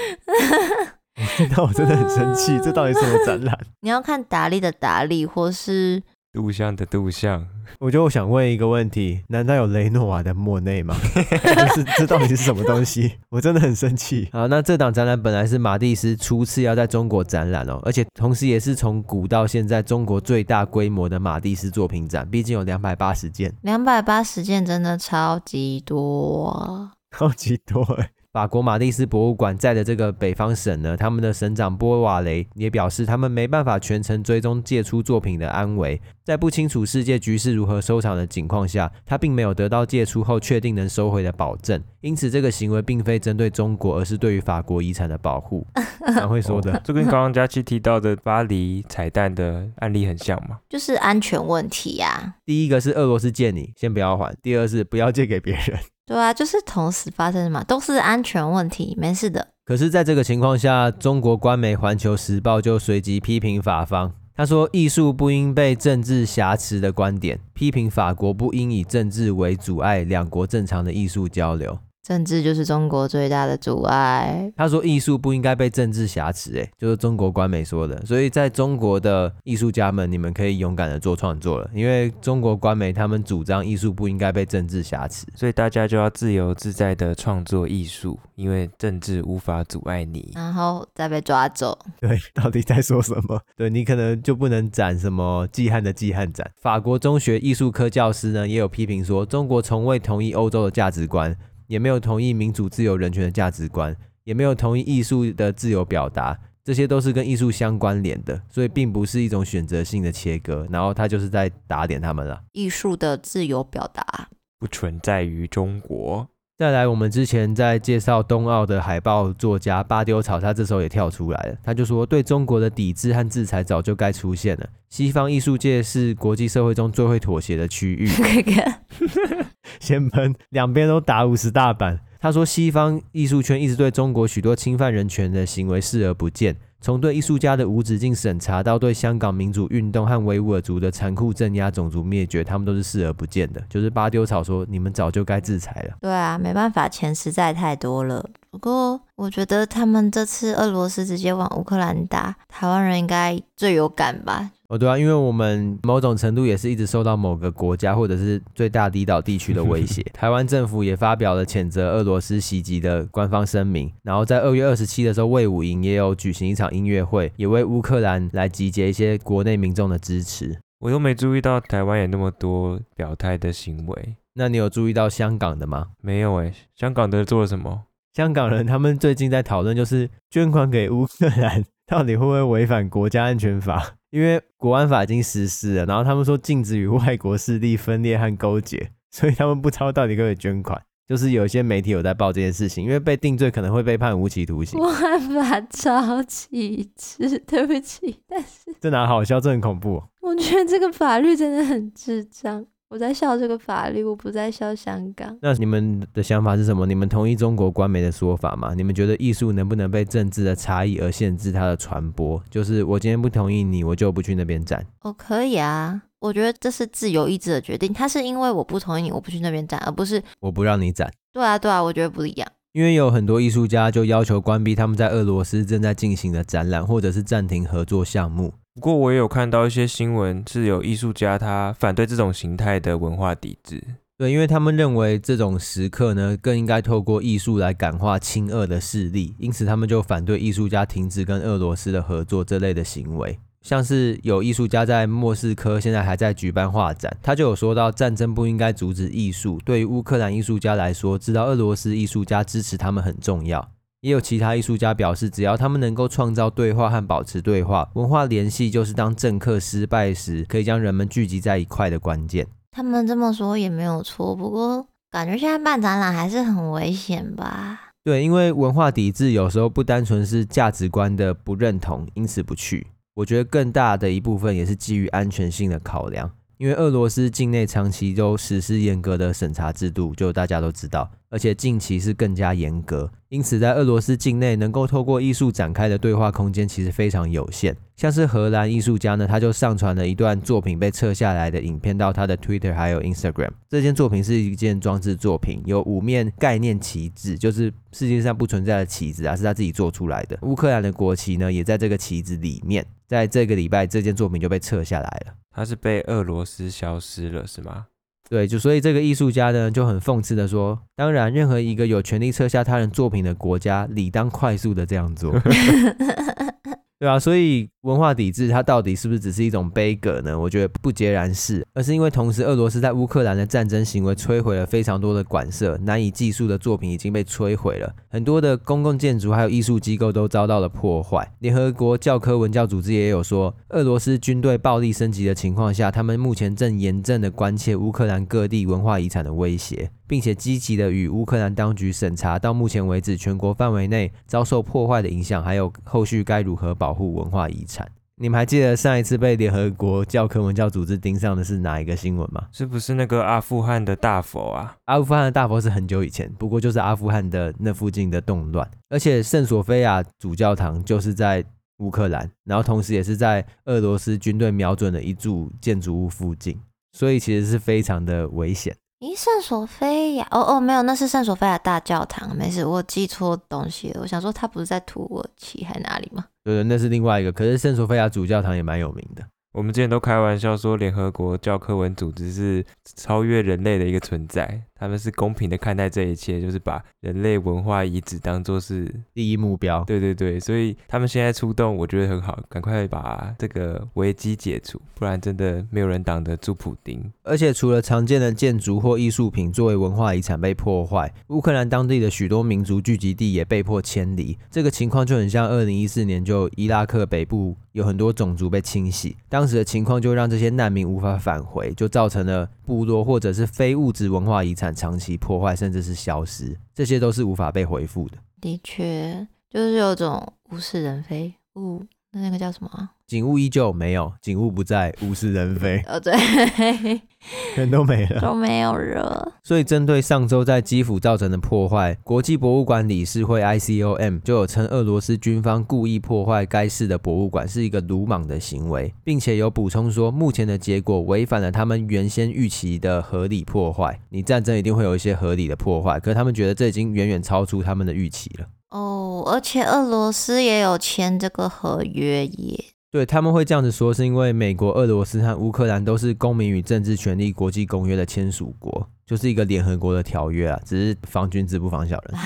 我看到我真的很生气，这到底是什么展览？你要看达利的达利，或是杜象的杜象。我觉得我想问一个问题：难道有雷诺瓦的莫内吗？就是这到底是什么东西？我真的很生气。好，那这档展览本来是马蒂斯初次要在中国展览哦，而且同时也是从古到现在中国最大规模的马蒂斯作品展，毕竟有两百八十件。两百八十件真的超级多，超级多哎。法国马蒂斯博物馆在的这个北方省呢，他们的省长波瓦雷也表示，他们没办法全程追踪借出作品的安危，在不清楚世界局势如何收场的情况下，他并没有得到借出后确定能收回的保证。因此，这个行为并非针对中国，而是对于法国遗产的保护。蛮会说的，哦，这跟刚刚佳琪提到的巴黎彩蛋的案例很像嘛？就是安全问题呀，啊。第一个是俄罗斯借你，先不要还；第二是不要借给别人。对啊，就是同时发生的嘛，都是安全问题，没事的。可是，在这个情况下，中国官媒《环球时报》就随即批评法方，他说：“艺术不应被政治挟持的观点，批评法国不应以政治为阻碍两国正常的艺术交流。”政治就是中国最大的阻碍。他说艺术不应该被政治挟持，哎，就是中国官媒说的。所以在中国的艺术家们，你们可以勇敢的做创作了，因为中国官媒他们主张艺术不应该被政治挟持，所以大家就要自由自在的创作艺术，因为政治无法阻碍你，然后再被抓走。对，到底在说什么？对，你可能就不能展什么季汉的季汉展。法国中学艺术科教师呢也有批评说，中国从未同意欧洲的价值观。也没有同意民主、自由、人权的价值观，也没有同意艺术的自由表达，这些都是跟艺术相关联的，所以并不是一种选择性的切割。然后他就是在打点他们了。艺术的自由表达不存在于中国。再来，我们之前在介绍冬奥的海报作家巴丢草，他这时候也跳出来了，他就说，对中国的抵制和制裁早就该出现了。西方艺术界是国际社会中最会妥协的区域。先喷，两边都打五十大板。他说，西方艺术圈一直对中国许多侵犯人权的行为视而不见。从对艺术家的无止境审查，到对香港民主运动和维吾尔族的残酷镇压、种族灭绝，他们都是视而不见的。就是巴丢草说，你们早就该制裁了。对啊，没办法，钱实在太多了。不过，我觉得他们这次俄罗斯直接往乌克兰打，台湾人应该最有感吧。哦，对啊，因为我们某种程度也是一直受到某个国家或者是最大离岛地区的威胁。台湾政府也发表了谴责俄罗斯袭击的官方声明。然后在二月二十七的时候，魏武营也有举行一场音乐会，也为乌克兰来集结一些国内民众的支持。我又没注意到台湾有那么多表态的行为。那你有注意到香港的吗？没有诶，香港的做了什么？香港人他们最近在讨论，就是捐款给乌克兰到底会不会违反国家安全法？因为国安法已经实施了，然后他们说禁止与外国势力分裂和勾结，所以他们不知道到底可不可以捐款。就是有一些媒体有在报这件事情，因为被定罪可能会被判无期徒刑。国安法超歧视，对不起，但是这哪好笑？这很恐怖。我觉得这个法律真的很智障。我在笑这个法律，我不在笑香港。那你们的想法是什么？你们同意中国官媒的说法吗？你们觉得艺术能不能被政治的差异而限制它的传播？就是我今天不同意你，我就不去那边站。哦，可以啊。我觉得这是自由意志的决定。他是因为我不同意你，我不去那边展，而不是我不让你展。对啊，对啊，我觉得不一样。因为有很多艺术家就要求关闭他们在俄罗斯正在进行的展览，或者是暂停合作项目。不过我也有看到一些新闻，是有艺术家他反对这种形态的文化抵制。对，因为他们认为这种时刻呢，更应该透过艺术来感化亲俄的势力，因此他们就反对艺术家停止跟俄罗斯的合作这类的行为。像是有艺术家在莫斯科现在还在举办画展，他就有说到战争不应该阻止艺术。对于乌克兰艺术家来说，知道俄罗斯艺术家支持他们很重要。也有其他艺术家表示，只要他们能够创造对话和保持对话，文化联系就是当政客失败时可以将人们聚集在一块的关键。他们这么说也没有错，不过感觉现在办展览还是很危险吧？对，因为文化抵制有时候不单纯是价值观的不认同，因此不去。我觉得更大的一部分也是基于安全性的考量。因为俄罗斯境内长期都实施严格的审查制度，就大家都知道，而且近期是更加严格，因此在俄罗斯境内能够透过艺术展开的对话空间其实非常有限。像是荷兰艺术家呢，他就上传了一段作品被撤下来的影片到他的 Twitter 还有 Instagram。这件作品是一件装置作品，有五面概念旗帜，就是世界上不存在的旗子啊，是他自己做出来的。乌克兰的国旗呢，也在这个旗子里面。在这个礼拜，这件作品就被撤下来了。他是被俄罗斯消失了，是吗？对，就所以这个艺术家呢，就很讽刺的说：“当然，任何一个有权利撤下他人作品的国家，理当快速的这样做。”对啊，所以文化抵制它到底是不是只是一种悲歌呢？我觉得不截然是，而是因为同时俄罗斯在乌克兰的战争行为摧毁了非常多的馆舍，难以计数的作品已经被摧毁了，很多的公共建筑还有艺术机构都遭到了破坏。联合国教科文教组织也有说，俄罗斯军队暴力升级的情况下，他们目前正严正的关切乌克兰各地文化遗产的威胁。并且积极的与乌克兰当局审查到目前为止全国范围内遭受破坏的影响，还有后续该如何保护文化遗产。你们还记得上一次被联合国教科文教组织盯上的是哪一个新闻吗？是不是那个阿富汗的大佛啊？阿富汗的大佛是很久以前，不过就是阿富汗的那附近的动乱，而且圣索菲亚主教堂就是在乌克兰，然后同时也是在俄罗斯军队瞄准的一处建筑物附近，所以其实是非常的危险。咦，圣索菲亚？哦哦，没有，那是圣索菲亚大教堂，没事，我记错东西了。我想说，他不是在土耳其还哪里吗？对对，那是另外一个。可是圣索菲亚主教堂也蛮有名的。我们之前都开玩笑说，联合国教科文组织是超越人类的一个存在，他们是公平的看待这一切，就是把人类文化遗址当做是第一目标。对对对，所以他们现在出动，我觉得很好，赶快把这个危机解除，不然真的没有人挡得住普丁。而且除了常见的建筑或艺术品作为文化遗产被破坏，乌克兰当地的许多民族聚集地也被迫迁离，这个情况就很像二零一四年就伊拉克北部。有很多种族被清洗，当时的情况就让这些难民无法返回，就造成了部落或者是非物质文化遗产长期破坏，甚至是消失，这些都是无法被回复的。的确，就是有种物是人非，物那那个叫什么？景物依旧没有，景物不在，物是人非。哦，对，人都没了，都没有了。所以，针对上周在基辅造成的破坏，国际博物馆理事会 ICOM 就有称，俄罗斯军方故意破坏该市的博物馆是一个鲁莽的行为，并且有补充说，目前的结果违反了他们原先预期的合理破坏。你战争一定会有一些合理的破坏，可是他们觉得这已经远远超出他们的预期了。哦，而且俄罗斯也有签这个合约耶。对，他们会这样子说，是因为美国、俄罗斯和乌克兰都是公民与政治权利国际公约的签署国，就是一个联合国的条约啊，只是防君子不防小人。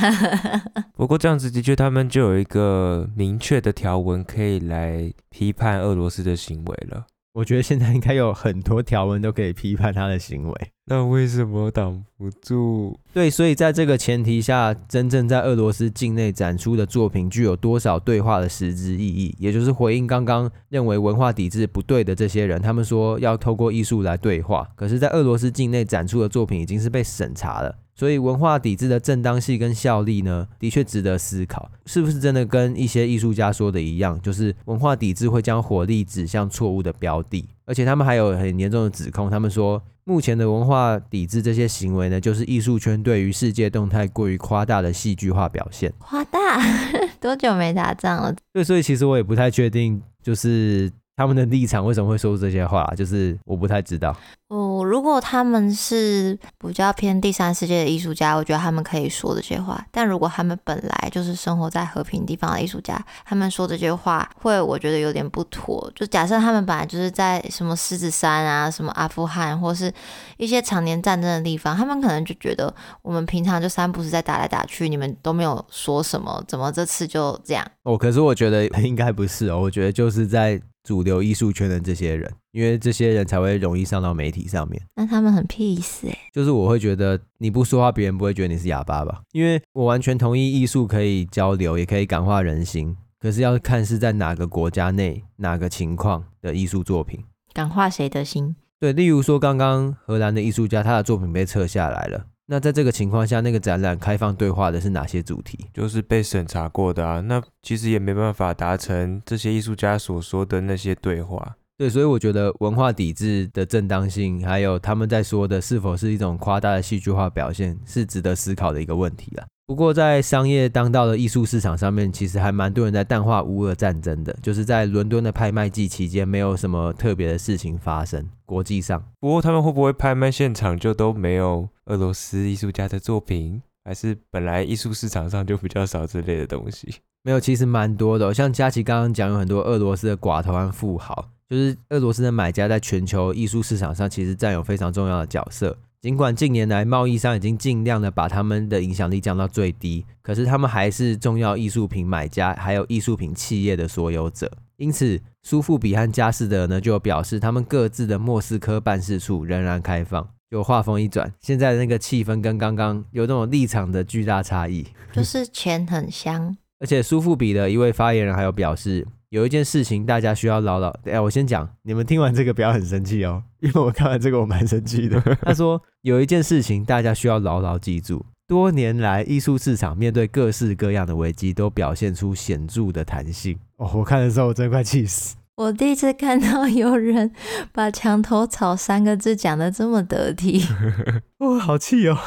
不过这样子的确，他们就有一个明确的条文可以来批判俄罗斯的行为了。我觉得现在应该有很多条文都可以批判他的行为，那为什么挡不住？对，所以在这个前提下，真正在俄罗斯境内展出的作品具有多少对话的实质意义？也就是回应刚刚认为文化抵制不对的这些人，他们说要透过艺术来对话，可是，在俄罗斯境内展出的作品已经是被审查了。所以文化抵制的正当性跟效力呢，的确值得思考，是不是真的跟一些艺术家说的一样，就是文化抵制会将火力指向错误的标的，而且他们还有很严重的指控，他们说目前的文化抵制这些行为呢，就是艺术圈对于世界动态过于夸大的戏剧化表现。夸大？多久没打仗了？对，所以其实我也不太确定，就是。他们的立场为什么会说出这些话？就是我不太知道。哦，如果他们是比较偏第三世界的艺术家，我觉得他们可以说这些话。但如果他们本来就是生活在和平地方的艺术家，他们说这些话会我觉得有点不妥。就假设他们本来就是在什么狮子山啊、什么阿富汗，或是一些常年战争的地方，他们可能就觉得我们平常就三不时在打来打去，你们都没有说什么，怎么这次就这样？哦，可是我觉得应该不是哦，我觉得就是在。主流艺术圈的这些人，因为这些人才会容易上到媒体上面。那他们很 peace 哎，就是我会觉得你不说话，别人不会觉得你是哑巴吧？因为我完全同意艺术可以交流，也可以感化人心。可是要看是在哪个国家内、哪个情况的艺术作品，感化谁的心？对，例如说刚刚荷兰的艺术家，他的作品被撤下来了。那在这个情况下，那个展览开放对话的是哪些主题？就是被审查过的啊。那其实也没办法达成这些艺术家所说的那些对话。对，所以我觉得文化抵制的正当性，还有他们在说的是否是一种夸大的戏剧化表现，是值得思考的一个问题啦。不过，在商业当道的艺术市场上面，其实还蛮多人在淡化乌俄战争的。就是在伦敦的拍卖季期间，没有什么特别的事情发生。国际上，不过他们会不会拍卖现场就都没有俄罗斯艺术家的作品？还是本来艺术市场上就比较少这类的东西？没有，其实蛮多的。像佳琪刚刚讲，有很多俄罗斯的寡头和富豪，就是俄罗斯的买家，在全球艺术市场上其实占有非常重要的角色。尽管近年来贸易商已经尽量的把他们的影响力降到最低，可是他们还是重要艺术品买家，还有艺术品企业的所有者。因此，苏富比和佳士得呢就表示，他们各自的莫斯科办事处仍然开放。就话锋一转，现在的那个气氛跟刚刚有那种立场的巨大差异，就是钱很香。而且苏富比的一位发言人还有表示。有一件事情大家需要牢牢，哎，我先讲，你们听完这个不要很生气哦，因为我看完这个我蛮生气的。他说有一件事情大家需要牢牢记住，多年来艺术市场面对各式各样的危机都表现出显著的弹性。哦，我看的时候我真快气死。我第一次看到有人把墙头草三个字讲的这么得体，哦，好气哦。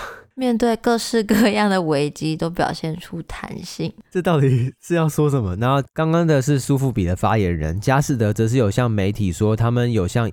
面对各式各样的危机，都表现出弹性。这到底是要说什么？然后刚刚的是苏富比的发言人，佳士德则是有向媒体说，他们有向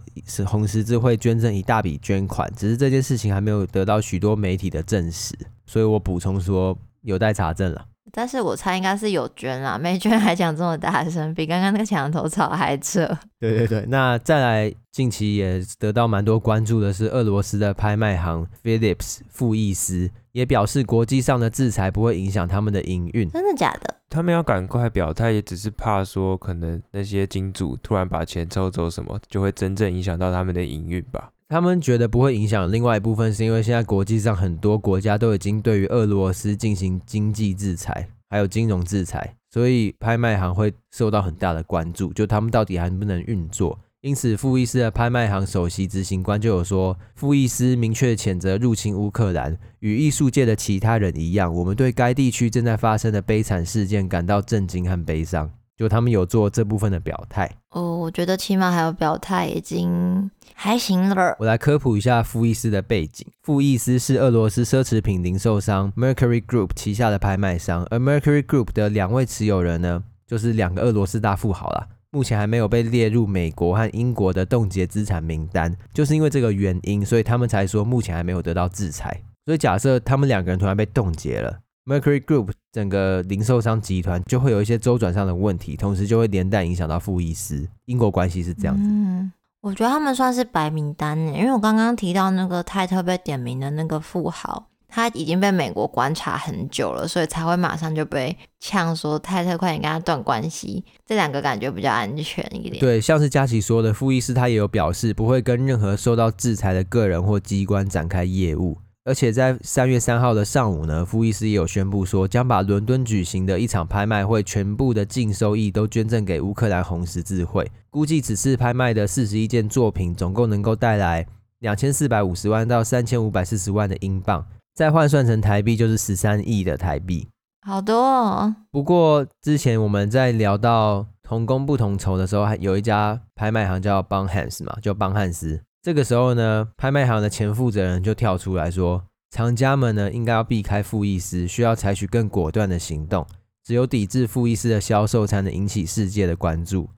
红十字会捐赠一大笔捐款，只是这件事情还没有得到许多媒体的证实，所以我补充说有待查证了。但是我猜应该是有捐啦，没捐还讲这么大声，比刚刚那个墙头草还扯。对对对，那再来，近期也得到蛮多关注的是俄罗斯的拍卖行 Philips 富艺斯，也表示国际上的制裁不会影响他们的营运。真的假的？他们要赶快表态，也只是怕说可能那些金主突然把钱抽走什么，就会真正影响到他们的营运吧。他们觉得不会影响，另外一部分是因为现在国际上很多国家都已经对于俄罗斯进行经济制裁，还有金融制裁，所以拍卖行会受到很大的关注，就他们到底还能不能运作。因此，富艺斯的拍卖行首席执行官就有说，富艺斯明确谴责入侵乌克兰，与艺术界的其他人一样，我们对该地区正在发生的悲惨事件感到震惊和悲伤。就他们有做这部分的表态哦，我觉得起码还有表态已经还行了。我来科普一下富艺斯的背景。富艺斯是俄罗斯奢侈品零售商 Mercury Group 旗下的拍卖商，而 Mercury Group 的两位持有人呢，就是两个俄罗斯大富豪啦，目前还没有被列入美国和英国的冻结资产名单，就是因为这个原因，所以他们才说目前还没有得到制裁。所以假设他们两个人突然被冻结了。Mercury Group 整个零售商集团就会有一些周转上的问题，同时就会连带影响到富艺斯。因果关系是这样子。嗯，我觉得他们算是白名单呢，因为我刚刚提到那个泰特被点名的那个富豪，他已经被美国观察很久了，所以才会马上就被呛说泰特快点跟他断关系。这两个感觉比较安全一点。对，像是佳琪说的，富艺斯他也有表示不会跟任何受到制裁的个人或机关展开业务。而且在三月三号的上午呢，富艺斯也有宣布说，将把伦敦举行的一场拍卖会全部的净收益都捐赠给乌克兰红十字会。估计此次拍卖的四十一件作品，总共能够带来两千四百五十万到三千五百四十万的英镑，再换算成台币就是十三亿的台币，好多哦。不过之前我们在聊到同工不同酬的时候，还有一家拍卖行叫邦汉斯嘛，就邦汉斯。这个时候呢，拍卖行的前负责人就跳出来说，藏家们呢应该要避开富艺斯，需要采取更果断的行动。只有抵制富艺斯的销售，才能引起世界的关注。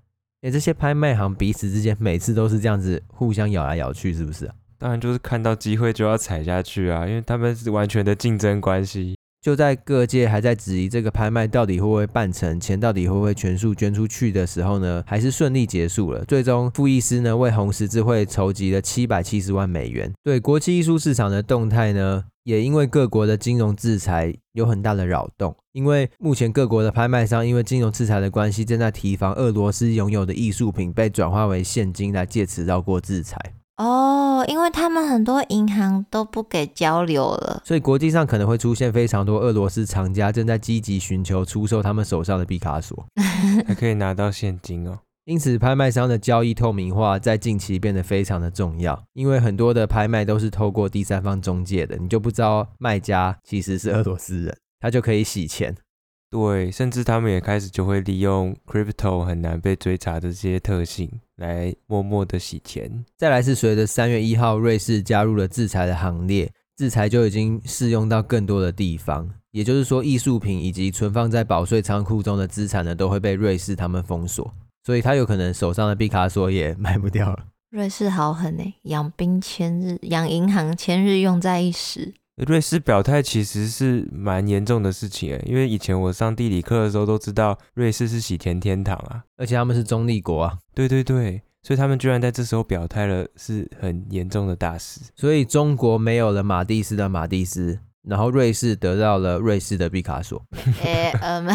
诶，这些拍卖行彼此之间每次都是这样子互相咬来咬去，是不是？当然就是看到机会就要踩下去啊，因为他们是完全的竞争关系。就在各界还在质疑这个拍卖到底会不会办成，钱到底会不会全数捐出去的时候呢，还是顺利结束了。最终，富艺斯呢为红十字会筹集了七百七十万美元。对国际艺术市场的动态呢，也因为各国的金融制裁有很大的扰动。因为目前各国的拍卖商因为金融制裁的关系，正在提防俄罗斯拥有的艺术品被转化为现金，来借此绕过制裁。哦，因为他们很多银行都不给交流了，所以国际上可能会出现非常多俄罗斯藏家正在积极寻求出售他们手上的毕卡索，还可以拿到现金哦。因此，拍卖商的交易透明化在近期变得非常的重要，因为很多的拍卖都是透过第三方中介的，你就不知道卖家其实是俄罗斯人，他就可以洗钱。对，甚至他们也开始就会利用 crypto 很难被追查的这些特性，来默默的洗钱。再来是随着三月一号瑞士加入了制裁的行列，制裁就已经适用到更多的地方，也就是说，艺术品以及存放在保税仓库中的资产呢，都会被瑞士他们封锁。所以他有可能手上的毕卡索也 卖不掉了。瑞士好狠哎，养兵千日，养银行千日，用在一时。瑞士表态其实是蛮严重的事情诶，因为以前我上地理课的时候都知道瑞士是洗钱天堂啊，而且他们是中立国啊。对对对，所以他们居然在这时候表态了，是很严重的大事。所以中国没有了马蒂斯的马蒂斯。然后瑞士得到了瑞士的毕卡索。哎，我们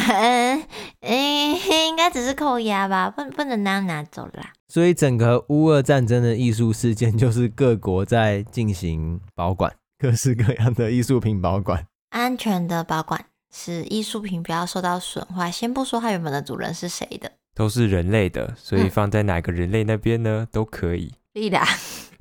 哎，应该只是扣押吧，不不能拿拿走啦。所以整个乌俄战争的艺术事件，就是各国在进行保管各式各样的艺术品保管，安全的保管，使艺术品不要受到损坏。先不说它原本的主人是谁的，都是人类的，所以放在哪个人类那边呢，嗯、都可以。可以的，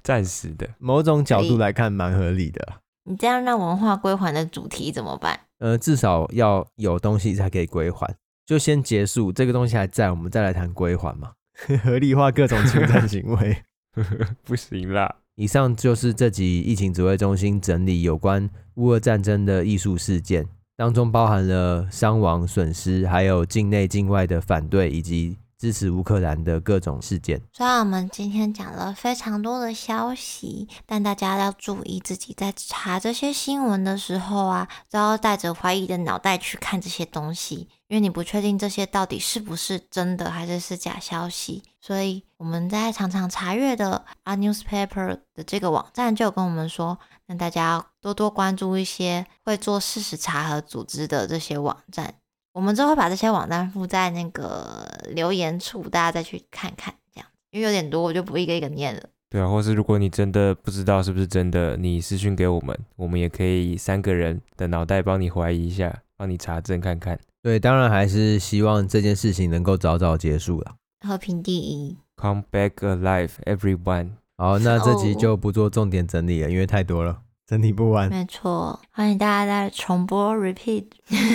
暂时的，某种角度来看，蛮合理的。你这样让文化归还的主题怎么办？呃，至少要有东西才可以归还，就先结束这个东西还在，我们再来谈归还嘛。合理化各种侵占行为，不行啦。以上就是这集疫情指挥中心整理有关乌俄战争的艺术事件，当中包含了伤亡损失，还有境内境外的反对以及。支持乌克兰的各种事件。虽然我们今天讲了非常多的消息，但大家要注意自己在查这些新闻的时候啊，都要带着怀疑的脑袋去看这些东西，因为你不确定这些到底是不是真的，还是是假消息。所以我们在常常查阅的 Art Newspaper 的这个网站就跟我们说，让大家要多多关注一些会做事实查核组织的这些网站。我们就会把这些网站附在那个留言处，大家再去看看，这样，因为有点多，我就不一个一个念了。对啊，或是如果你真的不知道是不是真的，你私讯给我们，我们也可以三个人的脑袋帮你怀疑一下，帮你查证看看。对，当然还是希望这件事情能够早早结束了。和平第一。Come back alive, everyone。好，那这集就不做重点整理了，因为太多了。整理不完，没错，欢迎大家再重播 repeat。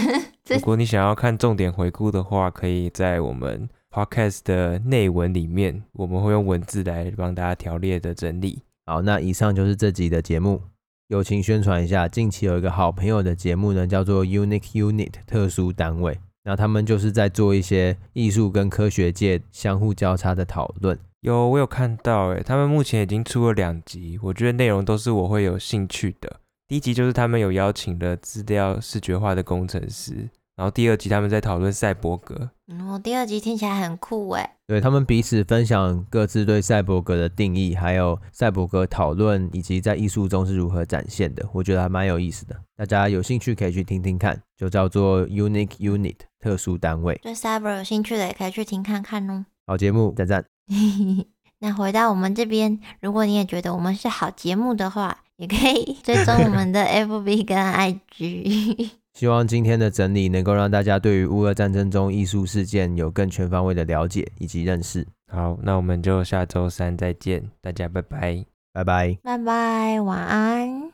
如果你想要看重点回顾的话，可以在我们 podcast 的内文里面，我们会用文字来帮大家条列的整理。好，那以上就是这集的节目。友情宣传一下，近期有一个好朋友的节目呢，叫做 Unique Unit 特殊单位，那他们就是在做一些艺术跟科学界相互交叉的讨论。有，我有看到，诶，他们目前已经出了两集，我觉得内容都是我会有兴趣的。第一集就是他们有邀请了资料视觉化的工程师，然后第二集他们在讨论赛博格。嗯，第二集听起来很酷诶。对，他们彼此分享各自对赛博格的定义，还有赛博格讨论以及在艺术中是如何展现的，我觉得还蛮有意思的。大家有兴趣可以去听听看，就叫做 Unique Unit 特殊单位。对 Cyber 有兴趣的也可以去听看看哦。好节目，赞赞。那回到我们这边，如果你也觉得我们是好节目的话，也可以追踪我们的 FB 跟 IG。希望今天的整理能够让大家对于乌俄战争中艺术事件有更全方位的了解以及认识。好，那我们就下周三再见，大家拜拜，拜拜，拜拜，晚安。